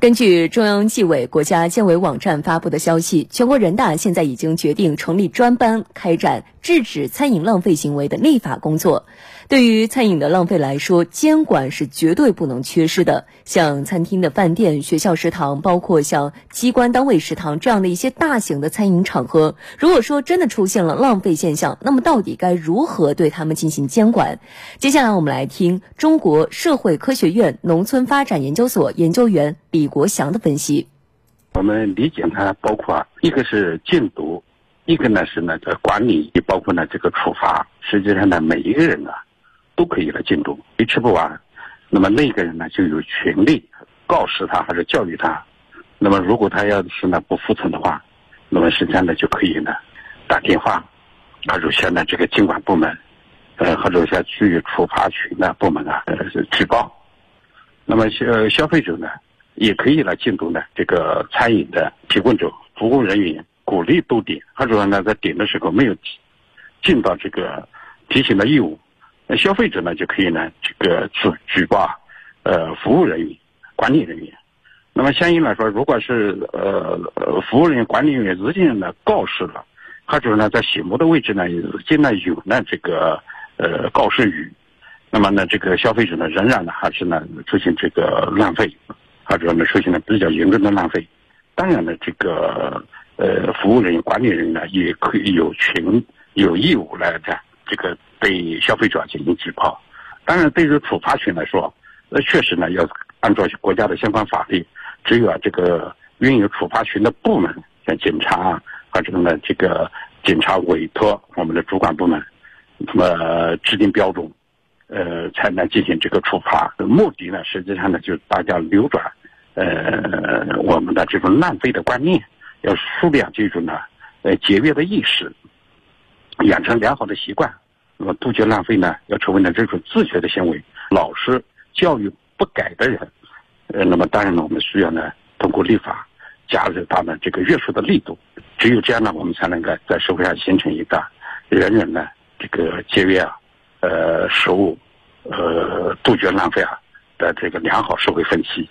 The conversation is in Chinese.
根据中央纪委国家监委网站发布的消息，全国人大现在已经决定成立专班，开展制止餐饮浪费行为的立法工作。对于餐饮的浪费来说，监管是绝对不能缺失的。像餐厅的饭店、学校食堂，包括像机关单位食堂这样的一些大型的餐饮场合，如果说真的出现了浪费现象，那么到底该如何对他们进行监管？接下来我们来听中国社会科学院农村发展研究所研究员李国祥的分析。我们理解它包括一个是禁毒，一个呢是呢这管理，也包括呢这个处罚。实际上呢，每一个人啊。都可以来禁毒，你吃不完，那么那个人呢就有权利告示他还是教育他。那么如果他要是呢不服从的话，那么实际上呢就可以呢打电话，或者向呢这个监管部门，呃或者向去处罚群的部门啊呃举报。那么消消费者呢也可以来监督呢这个餐饮的提供者、服务人员，鼓励多点，或者说呢在点的时候没有尽到这个提醒的义务。那消费者呢就可以呢这个举举报，呃服务人员、管理人员。那么相应来说，如果是呃服务人员、管理人员已经呢告示了，或者呢在醒目的位置呢已经呢有呢这个呃告示语，那么呢这个消费者呢仍然呢还是呢出现这个浪费，或者呢出现了比较严重的浪费。当然呢这个呃服务人员、管理人员呢也可以有权有义务来的这个。对消费者进行举报，当然，对于处罚权来说，那确实呢，要按照国家的相关法律，只有啊这个拥有处罚权的部门，像警察啊或者呢这个警察委托我们的主管部门，那么制定标准，呃，才能进行这个处罚。目的呢，实际上呢，就是大家扭转，呃，我们的这种浪费的观念，要树立啊这种呢，呃，节约的意识，养成良好的习惯。那么杜绝浪费呢，要成为呢这种自觉的行为。老师教育不改的人，呃，那么当然呢，我们需要呢通过立法加入他们这个约束的力度。只有这样呢，我们才能够在社会上形成一个人人呢这个节约啊，呃，食物，呃，杜绝浪费啊的这个良好社会风气。